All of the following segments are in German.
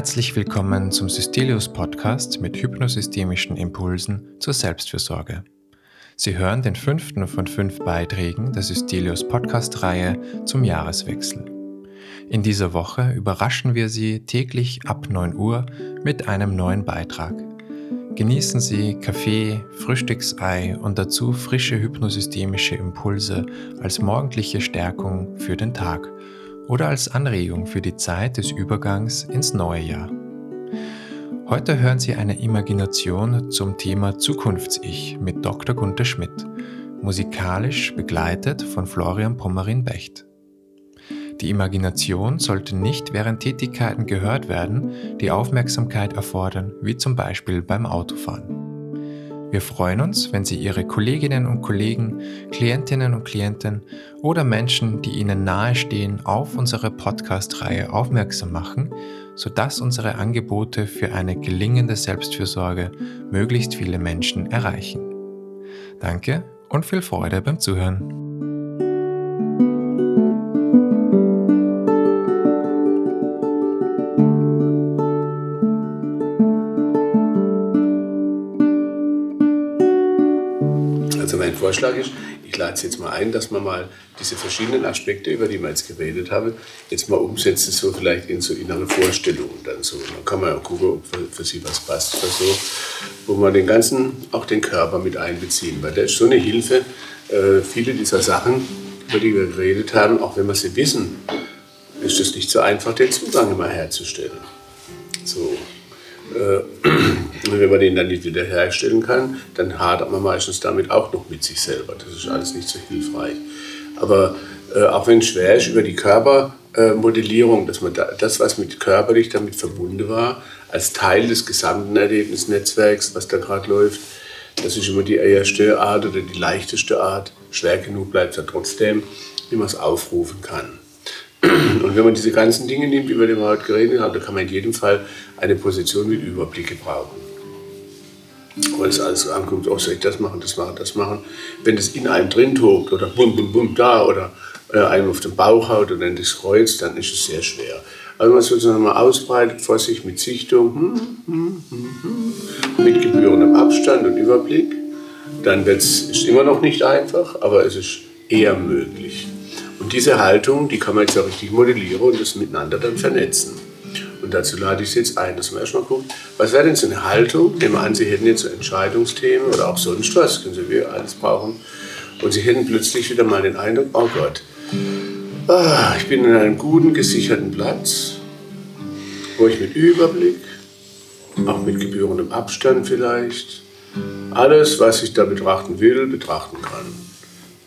Herzlich willkommen zum Systelius Podcast mit hypnosystemischen Impulsen zur Selbstfürsorge. Sie hören den fünften von fünf Beiträgen der Systelius Podcast-Reihe zum Jahreswechsel. In dieser Woche überraschen wir Sie täglich ab 9 Uhr mit einem neuen Beitrag. Genießen Sie Kaffee, Frühstücksei und dazu frische hypnosystemische Impulse als morgendliche Stärkung für den Tag oder als Anregung für die Zeit des Übergangs ins neue Jahr. Heute hören Sie eine Imagination zum Thema Zukunfts-Ich mit Dr. Gunther Schmidt, musikalisch begleitet von Florian Pommerin-Becht. Die Imagination sollte nicht während Tätigkeiten gehört werden, die Aufmerksamkeit erfordern, wie zum Beispiel beim Autofahren. Wir freuen uns, wenn Sie Ihre Kolleginnen und Kollegen, Klientinnen und Klienten oder Menschen, die Ihnen nahestehen, auf unsere Podcast-Reihe aufmerksam machen, sodass unsere Angebote für eine gelingende Selbstfürsorge möglichst viele Menschen erreichen. Danke und viel Freude beim Zuhören. Vorschlag ist, ich lade es jetzt mal ein, dass man mal diese verschiedenen Aspekte, über die wir jetzt geredet haben, jetzt mal umsetzen, so vielleicht in so innere Vorstellungen dann so. Dann kann man ja gucken, ob für, für sie was passt oder so, wo man den ganzen, auch den Körper mit einbeziehen, weil das ist so eine Hilfe, äh, viele dieser Sachen, über die wir geredet haben, auch wenn wir sie wissen, ist es nicht so einfach, den Zugang immer herzustellen. So. Äh, wenn man den dann nicht wiederherstellen kann, dann hadert man meistens damit auch noch mit sich selber. Das ist alles nicht so hilfreich. Aber äh, auch wenn es schwer ist, über die Körpermodellierung, dass man da, das, was mit körperlich damit verbunden war, als Teil des gesamten Erlebnisnetzwerks, was da gerade läuft, das ist immer die erste Art oder die leichteste Art. Schwer genug bleibt es ja trotzdem, wie man es aufrufen kann. Und wenn man diese ganzen Dinge nimmt, über die wir heute geredet haben, dann kann man in jedem Fall eine Position mit Überblick gebrauchen. Weil es alles anguckt, oh, soll ich das machen, das machen, das machen. Wenn das in einem drin tobt oder bum, bum, bum, da oder äh, einem auf den Bauch haut oder in das Kreuz, dann ist es sehr schwer. Aber wenn man es sozusagen mal ausbreitet vor sich mit Sichtung, hm, hm, hm, mit gebührendem Abstand und Überblick, dann wird es immer noch nicht einfach, aber es ist eher möglich. Diese Haltung, die kann man jetzt ja richtig modellieren und das miteinander dann vernetzen. Und dazu lade ich Sie jetzt ein, dass man erstmal guckt, was wäre denn so eine Haltung? Nehmen wir an, Sie hätten jetzt so Entscheidungsthemen oder auch sonst was, können Sie wir alles brauchen. Und Sie hätten plötzlich wieder mal den Eindruck, oh Gott, ah, ich bin in einem guten, gesicherten Platz, wo ich mit Überblick, auch mit gebührendem Abstand vielleicht, alles, was ich da betrachten will, betrachten kann.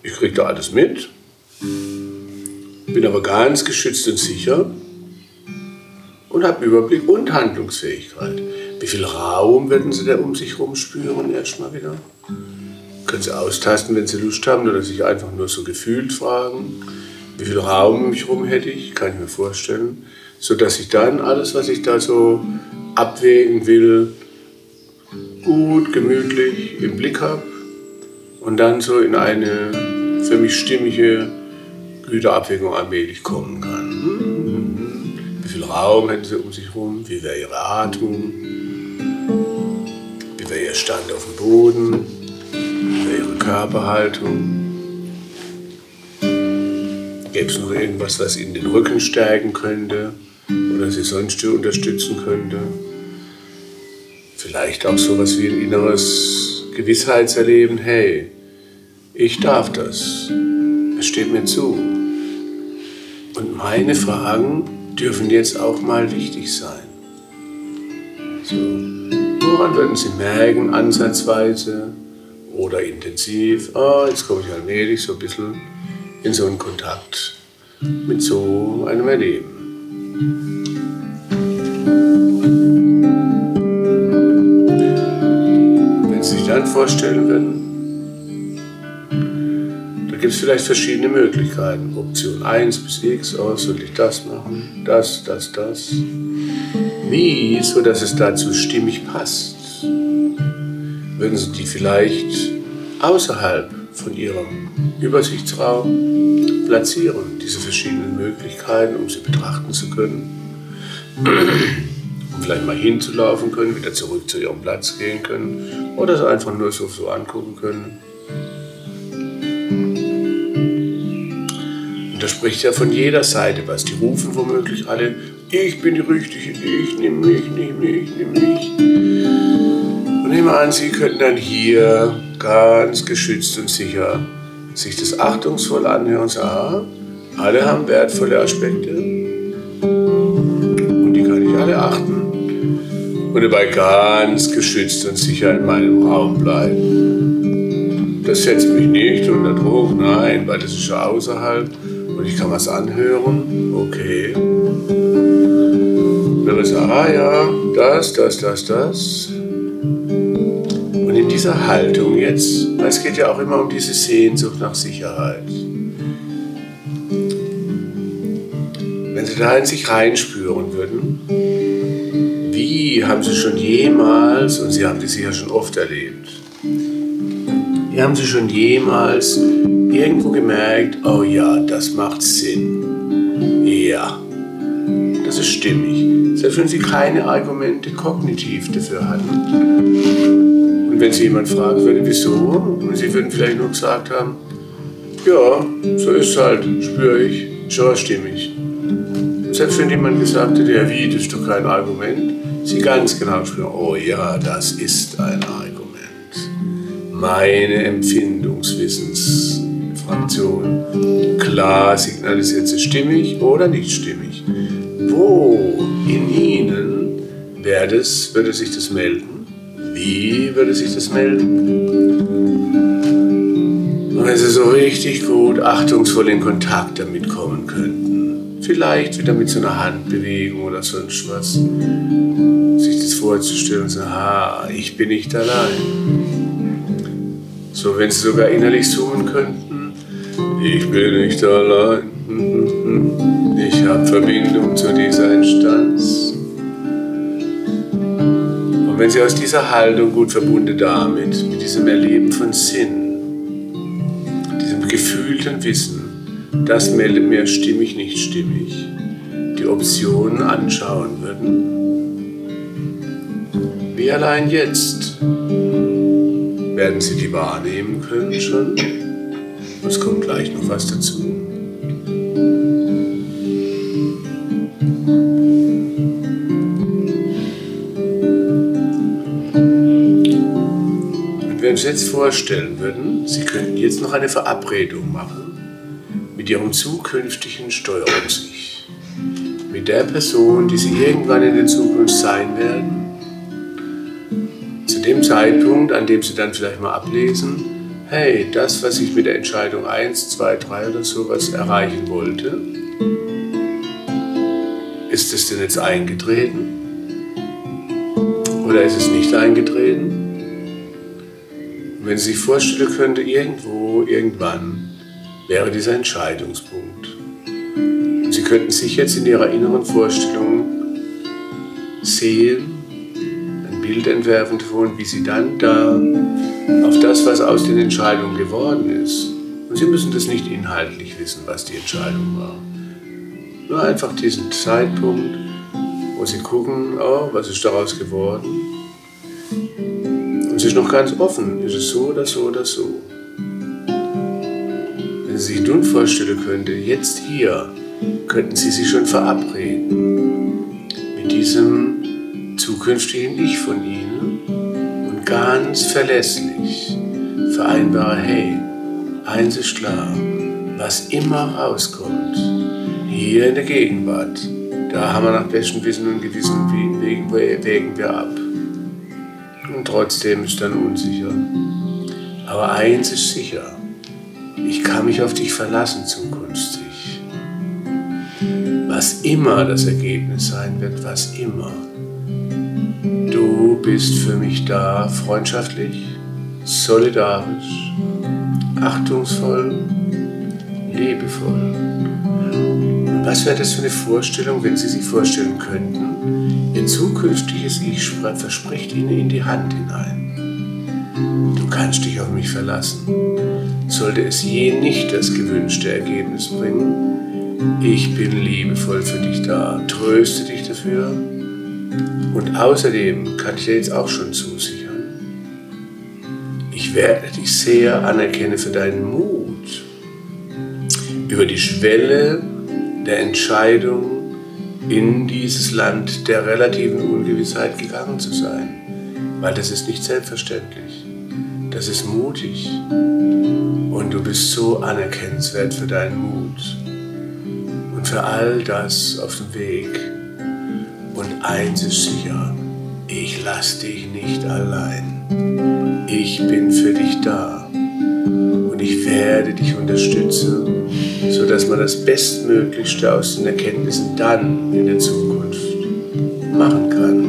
Ich kriege da alles mit, bin aber ganz geschützt und sicher und habe Überblick und Handlungsfähigkeit. Wie viel Raum werden Sie da um sich herum spüren erstmal wieder? Können Sie austasten, wenn Sie Lust haben oder sich einfach nur so gefühlt fragen. Wie viel Raum um mich herum hätte ich, kann ich mir vorstellen, sodass ich dann alles, was ich da so abwägen will, gut, gemütlich im Blick habe und dann so in eine für mich stimmige Güterabwägung allmählich kommen kann. Wie viel Raum hätten sie um sich herum? Wie wäre ihre Atmung? Wie wäre ihr Stand auf dem Boden? Wie wäre ihre Körperhaltung? Gäbe es noch irgendwas, was ihnen den Rücken stärken könnte oder sie sonst unterstützen könnte? Vielleicht auch so etwas wie ein inneres Gewissheitserleben. Hey, ich darf das. Es steht mir zu. Meine Fragen dürfen jetzt auch mal wichtig sein. So, woran würden Sie merken, ansatzweise oder intensiv? Ah, jetzt komme ich allmählich so ein bisschen in so einen Kontakt mit so einem Erleben. Wenn Sie sich dann vorstellen würden, gibt es vielleicht verschiedene Möglichkeiten. Option 1 bis X, oh, soll ich das machen? Das, das, das. Wie, so dass es dazu stimmig passt? Würden Sie die vielleicht außerhalb von Ihrem Übersichtsraum platzieren, diese verschiedenen Möglichkeiten, um sie betrachten zu können? vielleicht mal hinzulaufen können, wieder zurück zu ihrem Platz gehen können oder sie einfach nur so, so angucken können. Da spricht ja von jeder Seite was. Die rufen womöglich alle, ich bin die Richtige, ich nehme mich, nimm mich, nimm mich. Und nehmen an, sie könnten dann hier ganz geschützt und sicher sich das achtungsvoll anhören und sagen, alle haben wertvolle Aspekte und die kann ich alle achten und dabei ganz geschützt und sicher in meinem Raum bleiben. Das setzt mich nicht unter Druck, nein, weil das ist schon außerhalb und ich kann was anhören, okay. Wenn man sagt, ah ja, das, das, das, das. Und in dieser Haltung jetzt, es geht ja auch immer um diese Sehnsucht nach Sicherheit. Wenn Sie da in sich reinspüren würden, wie haben Sie schon jemals, und Sie haben das sicher schon oft erlebt, wie haben Sie schon jemals irgendwo gemerkt, oh ja, das macht Sinn. Ja, das ist stimmig. Selbst wenn Sie keine Argumente kognitiv dafür hatten. Und wenn Sie jemand fragen würde, wieso, und Sie würden vielleicht nur gesagt haben, ja, so ist es halt, spüre ich, schon stimmig. Selbst wenn jemand gesagt hätte, ja wie, das ist doch kein Argument, sie ganz genau spüren, oh ja, das ist ein Argument. Meine Empfindungswissensfraktion. Klar signalisiert sie stimmig oder nicht stimmig. Wo in Ihnen es, würde sich das melden? Wie würde sich das melden? Und wenn Sie so richtig gut, achtungsvoll in Kontakt damit kommen könnten Vielleicht wieder mit so einer Handbewegung oder sonst was. Sich das vorzustellen und sagen, ah, ich bin nicht allein. So, wenn Sie sogar innerlich summen könnten, ich bin nicht allein. Ich habe Verbindung zu dieser Instanz. Und wenn Sie aus dieser Haltung gut verbunden damit, mit diesem Erleben von Sinn, diesem gefühlten Wissen, das meldet mir stimmig, nicht stimmig, die Optionen anschauen würden. Wie allein jetzt werden Sie die wahrnehmen können schon. Es kommt gleich noch was dazu. Und wenn wir uns jetzt vorstellen würden, Sie könnten jetzt noch eine Verabredung machen mit ihrem zukünftigen Steuerung-Ich, mit der Person, die sie irgendwann in der Zukunft sein werden, zu dem Zeitpunkt, an dem sie dann vielleicht mal ablesen, hey, das, was ich mit der Entscheidung 1, 2, 3 oder sowas erreichen wollte, ist es denn jetzt eingetreten? Oder ist es nicht eingetreten? wenn Sie sich vorstellen könnte, irgendwo, irgendwann, wäre dieser Entscheidungspunkt. Und Sie könnten sich jetzt in Ihrer inneren Vorstellung sehen, Bild entwerfen davon, wie Sie dann da auf das, was aus den Entscheidungen geworden ist. Und Sie müssen das nicht inhaltlich wissen, was die Entscheidung war. Nur einfach diesen Zeitpunkt, wo Sie gucken, oh, was ist daraus geworden. Und es ist noch ganz offen, ist es so oder so oder so sich nun vorstellen könnte, jetzt hier, könnten Sie sich schon verabreden diesem zukünftigen Ich von Ihnen und ganz verlässlich vereinbare, hey, eins ist klar, was immer rauskommt, hier in der Gegenwart, da haben wir nach bestem Wissen und Gewissen wägen wir ab. Und trotzdem ist dann unsicher. Aber eins ist sicher, ich kann mich auf dich verlassen zukünftig. Was immer das Ergebnis sein wird, was immer. Bist für mich da, freundschaftlich, solidarisch, achtungsvoll, liebevoll. Was wäre das für eine Vorstellung, wenn Sie sich vorstellen könnten, Ihr zukünftiges Ich verspricht Ihnen in die Hand hinein. Du kannst dich auf mich verlassen. Sollte es je nicht das gewünschte Ergebnis bringen, ich bin liebevoll für dich da. Tröste dich dafür. Und außerdem kann ich dir jetzt auch schon zusichern, ich werde dich sehr anerkennen für deinen Mut, über die Schwelle der Entscheidung in dieses Land der relativen Ungewissheit gegangen zu sein. Weil das ist nicht selbstverständlich. Das ist mutig. Und du bist so anerkennenswert für deinen Mut und für all das auf dem Weg. Eins ist sicher, ich lass dich nicht allein. Ich bin für dich da und ich werde dich unterstützen, sodass man das Bestmöglichste aus den Erkenntnissen dann in der Zukunft machen kann.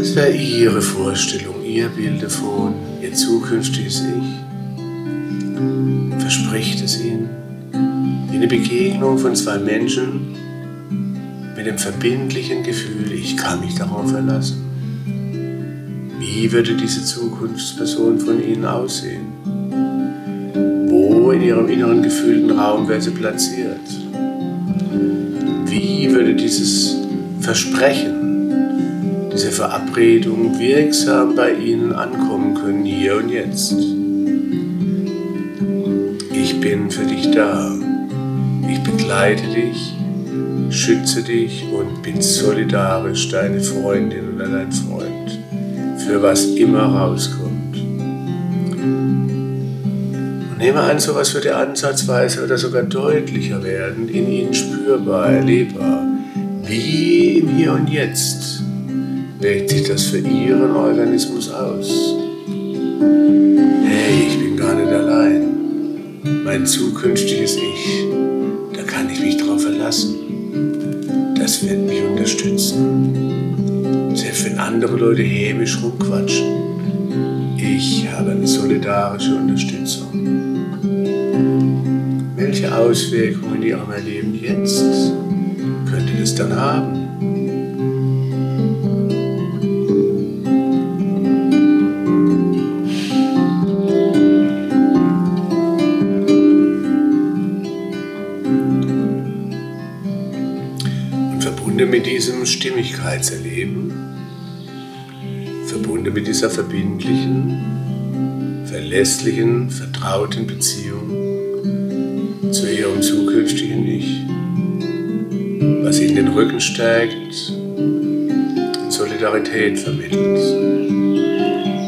Was wäre Ihre Vorstellung, Ihr Bild davon, Ihr zukünftiges Ich? Verspricht es Ihnen? Eine Begegnung von zwei Menschen mit dem verbindlichen Gefühl, ich kann mich darauf verlassen. Wie würde diese Zukunftsperson von Ihnen aussehen? Wo in Ihrem inneren gefühlten Raum wäre sie platziert? Wie würde dieses Versprechen, diese Verabredung wirksam bei Ihnen ankommen können, hier und jetzt? Ich bin für dich da. Ich begleite dich, schütze dich und bin solidarisch deine Freundin oder dein Freund, für was immer rauskommt. Und nehme an, sowas würde ansatzweise oder sogar deutlicher werden, in ihnen spürbar, erlebbar. Wie im Hier und Jetzt wirkt sich das für ihren Organismus aus. Hey, ich bin gar nicht allein. Mein zukünftiges Ich, da kann ich mich drauf verlassen. Das wird mich unterstützen. Selbst wenn andere Leute hämisch rumquatschen, ich habe eine solidarische Unterstützung. Welche Auswirkungen in Ihrem Erleben jetzt könnte das dann haben? Diesem Stimmigkeitserleben, verbunden mit dieser verbindlichen, verlässlichen, vertrauten Beziehung zu ihrem zukünftigen Ich, was ihnen den Rücken stärkt und Solidarität vermittelt.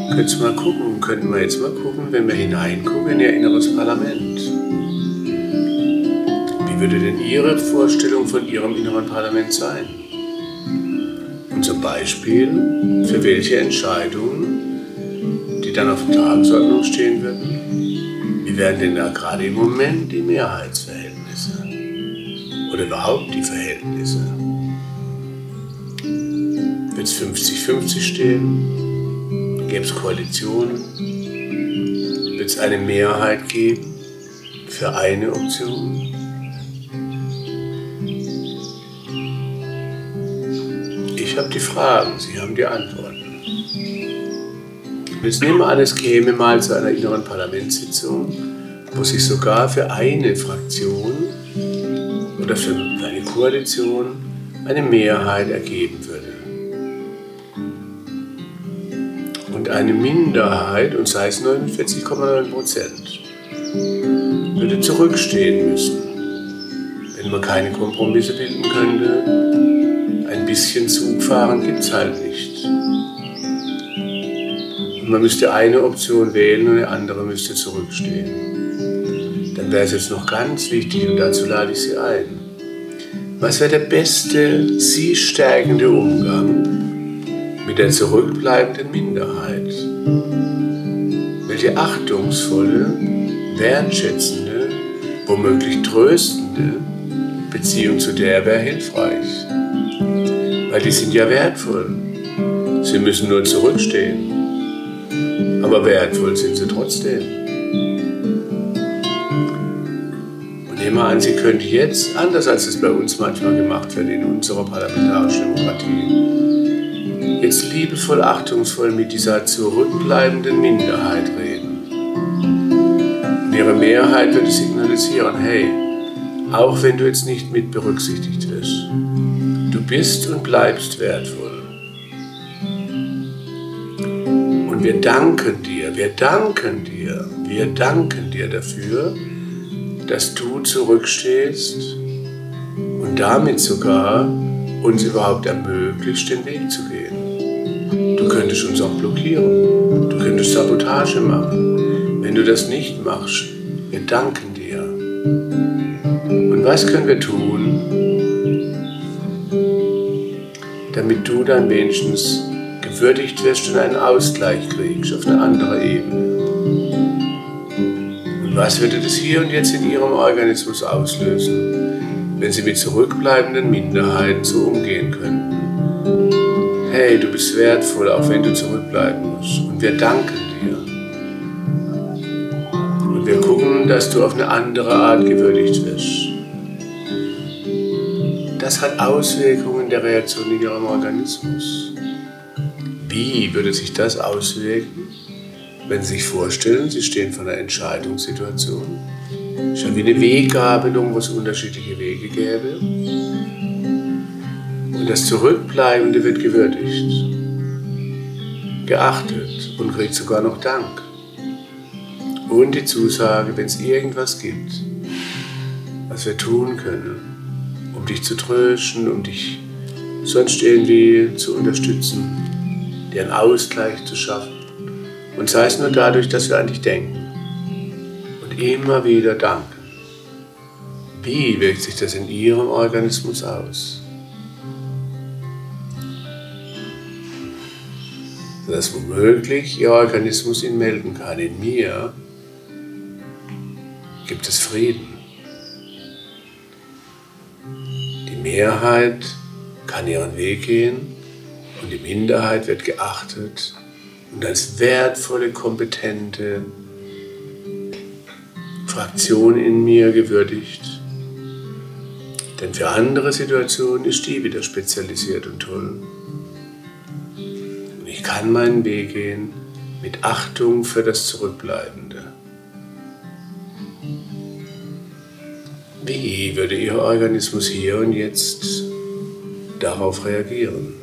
Könntest du mal gucken, könnten wir jetzt mal gucken, wenn wir hineingucken in ihr inneres Parlament. Wie würde denn Ihre Vorstellung von Ihrem inneren Parlament sein? Zum Beispiel, für welche Entscheidungen, die dann auf der Tagesordnung stehen würden, wie wären denn da gerade im Moment die Mehrheitsverhältnisse? Oder überhaupt die Verhältnisse? Wird es 50-50 stehen? Gäbe es Koalitionen? Wird es eine Mehrheit geben für eine Option? Habe die Fragen, Sie haben die Antworten. Jetzt nehmen wir an, es käme mal zu einer inneren Parlamentssitzung, wo sich sogar für eine Fraktion oder für eine Koalition eine Mehrheit ergeben würde. Und eine Minderheit, und sei es 49,9 Prozent, würde zurückstehen müssen, wenn man keine Kompromisse bilden könnte. Ein bisschen Zug fahren gibt es halt nicht. Und man müsste eine Option wählen und eine andere müsste zurückstehen. Dann wäre es jetzt noch ganz wichtig, und dazu lade ich Sie ein. Was wäre der beste, Sie stärkende Umgang mit der zurückbleibenden Minderheit? Welche achtungsvolle, wertschätzende, womöglich tröstende Beziehung zu der wäre hilfreich? Weil die sind ja wertvoll. Sie müssen nur zurückstehen. Aber wertvoll sind sie trotzdem. Und nehmen wir an, Sie könnten jetzt, anders als es bei uns manchmal gemacht wird in unserer parlamentarischen Demokratie, jetzt liebevoll, achtungsvoll mit dieser zurückbleibenden Minderheit reden. Und ihre Mehrheit würde signalisieren, hey, auch wenn du jetzt nicht mit berücksichtigt bist und bleibst wertvoll. Und wir danken dir, wir danken dir, wir danken dir dafür, dass du zurückstehst und damit sogar uns überhaupt ermöglicht, den Weg zu gehen. Du könntest uns auch blockieren, du könntest Sabotage machen. Wenn du das nicht machst, wir danken dir. Und was können wir tun, damit du dann wenigstens gewürdigt wirst und einen Ausgleich kriegst auf eine andere Ebene? Und was würde das hier und jetzt in ihrem Organismus auslösen, wenn sie mit zurückbleibenden Minderheiten so umgehen könnten? Hey, du bist wertvoll, auch wenn du zurückbleiben musst. Und wir danken dir. Und wir gucken, dass du auf eine andere Art gewürdigt wirst. Das hat Auswirkungen der Reaktion in ihrem Organismus. Wie würde sich das auswirken, wenn Sie sich vorstellen, Sie stehen vor einer Entscheidungssituation, schon wie eine Weggabelung, wo es unterschiedliche Wege gäbe, und das Zurückbleibende wird gewürdigt, geachtet und kriegt sogar noch Dank. Und die Zusage, wenn es irgendwas gibt, was wir tun können, um dich zu trösten, um dich sonst irgendwie zu unterstützen, dir einen Ausgleich zu schaffen. Und sei es nur dadurch, dass wir an dich denken und immer wieder danken. Wie wirkt sich das in Ihrem Organismus aus? Dass womöglich Ihr Organismus ihn melden kann. In mir gibt es Frieden. Die Mehrheit kann ihren Weg gehen und die Minderheit wird geachtet und als wertvolle, kompetente Fraktion in mir gewürdigt. Denn für andere Situationen ist die wieder spezialisiert und toll. Und ich kann meinen Weg gehen mit Achtung für das Zurückbleibende. Wie würde Ihr Organismus hier und jetzt darauf reagieren?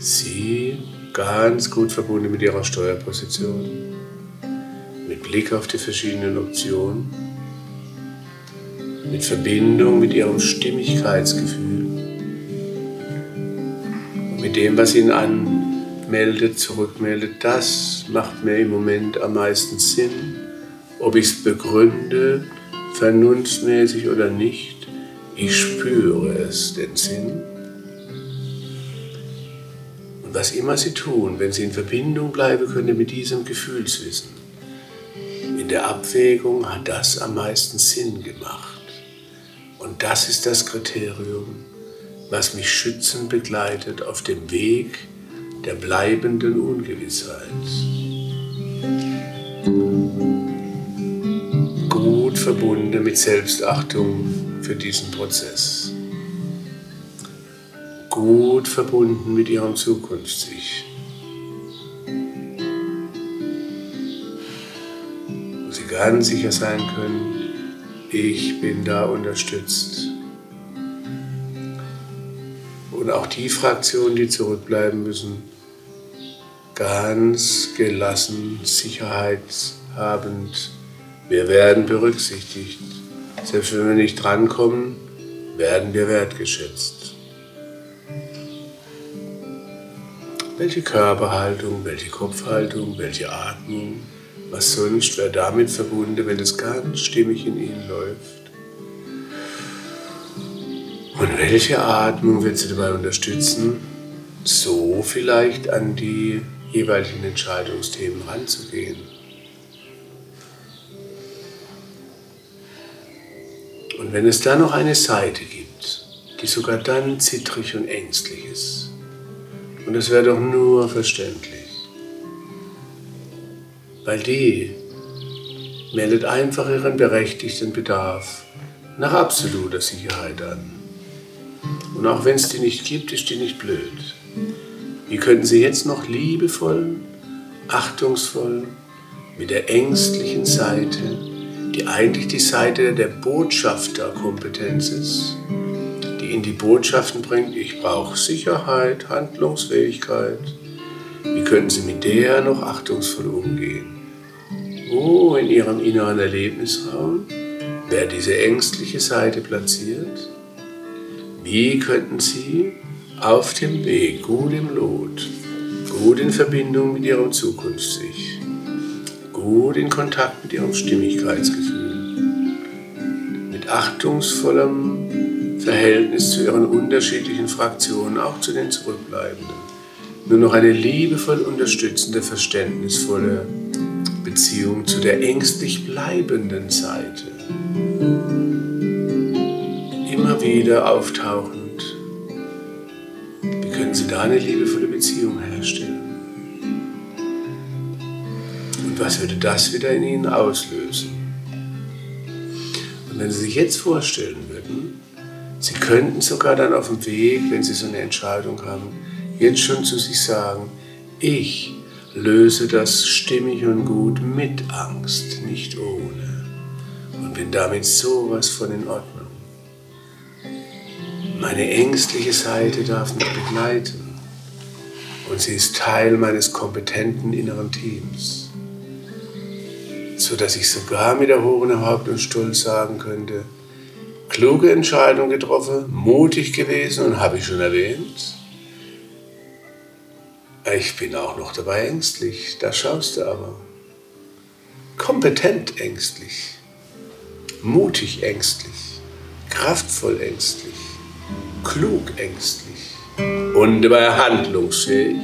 Sie ganz gut verbunden mit ihrer Steuerposition, mit Blick auf die verschiedenen Optionen, mit Verbindung mit ihrem Stimmigkeitsgefühl mit dem, was ihnen anmeldet, zurückmeldet, das macht mir im Moment am meisten Sinn, ob ich es begründe, vernunftmäßig oder nicht, ich spüre es, den Sinn. Und was immer Sie tun, wenn Sie in Verbindung bleiben können mit diesem Gefühlswissen, in der Abwägung hat das am meisten Sinn gemacht. Und das ist das Kriterium, was mich schützend begleitet auf dem Weg der bleibenden Ungewissheit. Gut verbunden mit Selbstachtung für diesen Prozess gut verbunden mit ihrem Zukunftssich. Wo sie ganz sicher sein können, ich bin da unterstützt. Und auch die Fraktionen, die zurückbleiben müssen, ganz gelassen, sicherheitshabend, wir werden berücksichtigt. Selbst wenn wir nicht drankommen, werden wir wertgeschätzt. Welche Körperhaltung, welche Kopfhaltung, welche Atmung, was sonst wäre damit verbunden, wenn es ganz stimmig in Ihnen läuft? Und welche Atmung wird Sie dabei unterstützen, so vielleicht an die jeweiligen Entscheidungsthemen ranzugehen? Und wenn es da noch eine Seite gibt, die sogar dann zittrig und ängstlich ist, und es wäre doch nur verständlich. Weil die meldet einfach ihren berechtigten Bedarf nach absoluter Sicherheit an. Und auch wenn es die nicht gibt, ist die nicht blöd. Wie könnten sie jetzt noch liebevoll, achtungsvoll mit der ängstlichen Seite, die eigentlich die Seite der Botschafterkompetenz ist, die in die Botschaften bringt, ich brauche Sicherheit, Handlungsfähigkeit. Wie könnten Sie mit der noch achtungsvoll umgehen? Wo in Ihrem inneren Erlebnisraum wäre diese ängstliche Seite platziert? Wie könnten Sie auf dem Weg, gut im Lot, gut in Verbindung mit Ihrem Zukunftssicht, gut in Kontakt mit Ihrem Stimmigkeitsgefühl, mit achtungsvollem Verhältnis zu Ihren unterschiedlichen Fraktionen, auch zu den Zurückbleibenden, nur noch eine liebevoll unterstützende, verständnisvolle Beziehung zu der ängstlich bleibenden Seite. Immer wieder auftauchend. Wie können Sie da eine liebevolle Beziehung herstellen? Und was würde das wieder in Ihnen auslösen? Und wenn Sie sich jetzt vorstellen würden, Sie könnten sogar dann auf dem Weg, wenn Sie so eine Entscheidung haben, jetzt schon zu sich sagen, ich löse das stimmig und gut mit Angst, nicht ohne. Und bin damit sowas von in Ordnung. Meine ängstliche Seite darf mich begleiten und sie ist Teil meines kompetenten inneren Teams, so dass ich sogar mit erhobenem Haupt und Stolz sagen könnte, kluge Entscheidung getroffen, mutig gewesen und habe ich schon erwähnt, ich bin auch noch dabei ängstlich, da schaust du aber. Kompetent ängstlich, mutig ängstlich, kraftvoll ängstlich, klug ängstlich und dabei handlungsfähig,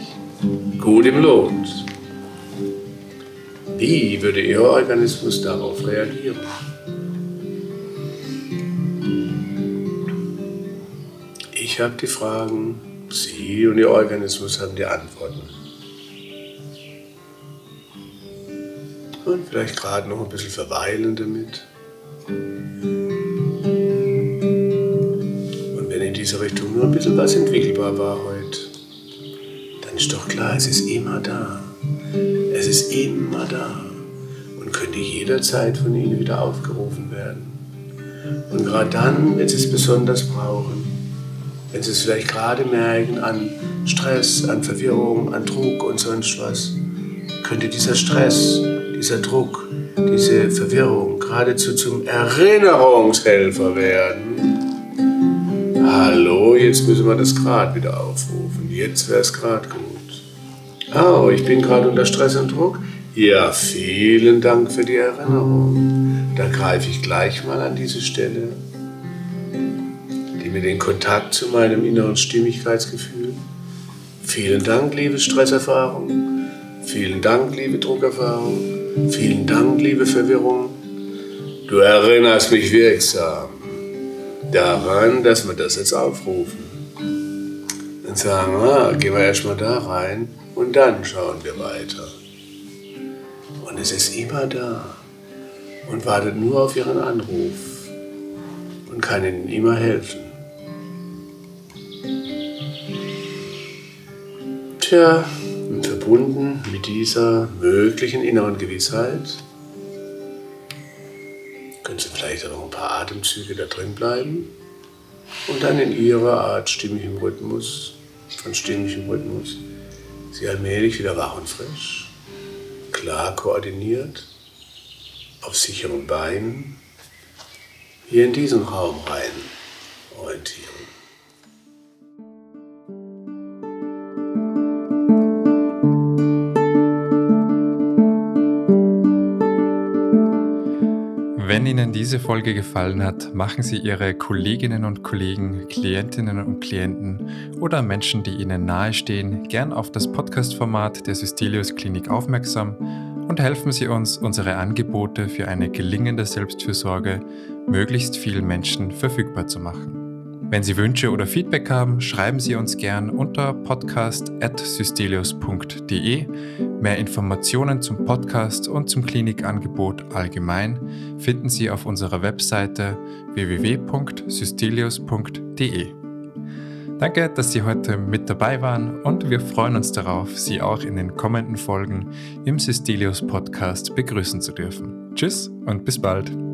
gut im Lot. Wie würde Ihr Organismus darauf reagieren? Ich habe die Fragen Sie und Ihr Organismus haben die Antworten. Und vielleicht gerade noch ein bisschen verweilen damit. Und wenn in diese Richtung nur ein bisschen was entwickelbar war heute, dann ist doch klar, es ist immer da. Es ist immer da und könnte jederzeit von Ihnen wieder aufgerufen werden. Und gerade dann, wenn Sie es besonders brauchen, wenn Sie es vielleicht gerade merken an Stress, an Verwirrung, an Druck und sonst was, könnte dieser Stress, dieser Druck, diese Verwirrung geradezu zum Erinnerungshelfer werden. Hallo, jetzt müssen wir das Grad wieder aufrufen. Jetzt wäre es gerade gut. Oh, ich bin gerade unter Stress und Druck. Ja, vielen Dank für die Erinnerung. Da greife ich gleich mal an diese Stelle mir den Kontakt zu meinem inneren Stimmigkeitsgefühl. Vielen Dank, liebe Stresserfahrung. Vielen Dank, liebe Druckerfahrung. Vielen Dank, liebe Verwirrung. Du erinnerst mich wirksam daran, dass wir das jetzt aufrufen. Und sagen, ah, gehen wir erstmal da rein und dann schauen wir weiter. Und es ist immer da und wartet nur auf Ihren Anruf und kann Ihnen immer helfen. Tja, und verbunden mit dieser möglichen inneren Gewissheit können Sie vielleicht auch ein paar Atemzüge da drin bleiben und dann in Ihrer Art stimmigem Rhythmus, von stimmigem Rhythmus, Sie allmählich wieder wach und frisch, klar koordiniert, auf sicheren Beinen hier in diesen Raum rein orientieren. Wenn Ihnen diese Folge gefallen hat, machen Sie Ihre Kolleginnen und Kollegen, Klientinnen und Klienten oder Menschen, die Ihnen nahestehen, gern auf das Podcast-Format der Systelius Klinik aufmerksam und helfen Sie uns, unsere Angebote für eine gelingende Selbstfürsorge möglichst vielen Menschen verfügbar zu machen. Wenn Sie Wünsche oder Feedback haben, schreiben Sie uns gern unter podcast.systelius.de. Mehr Informationen zum Podcast und zum Klinikangebot allgemein finden Sie auf unserer Webseite www.systelius.de. Danke, dass Sie heute mit dabei waren und wir freuen uns darauf, Sie auch in den kommenden Folgen im Systelius Podcast begrüßen zu dürfen. Tschüss und bis bald.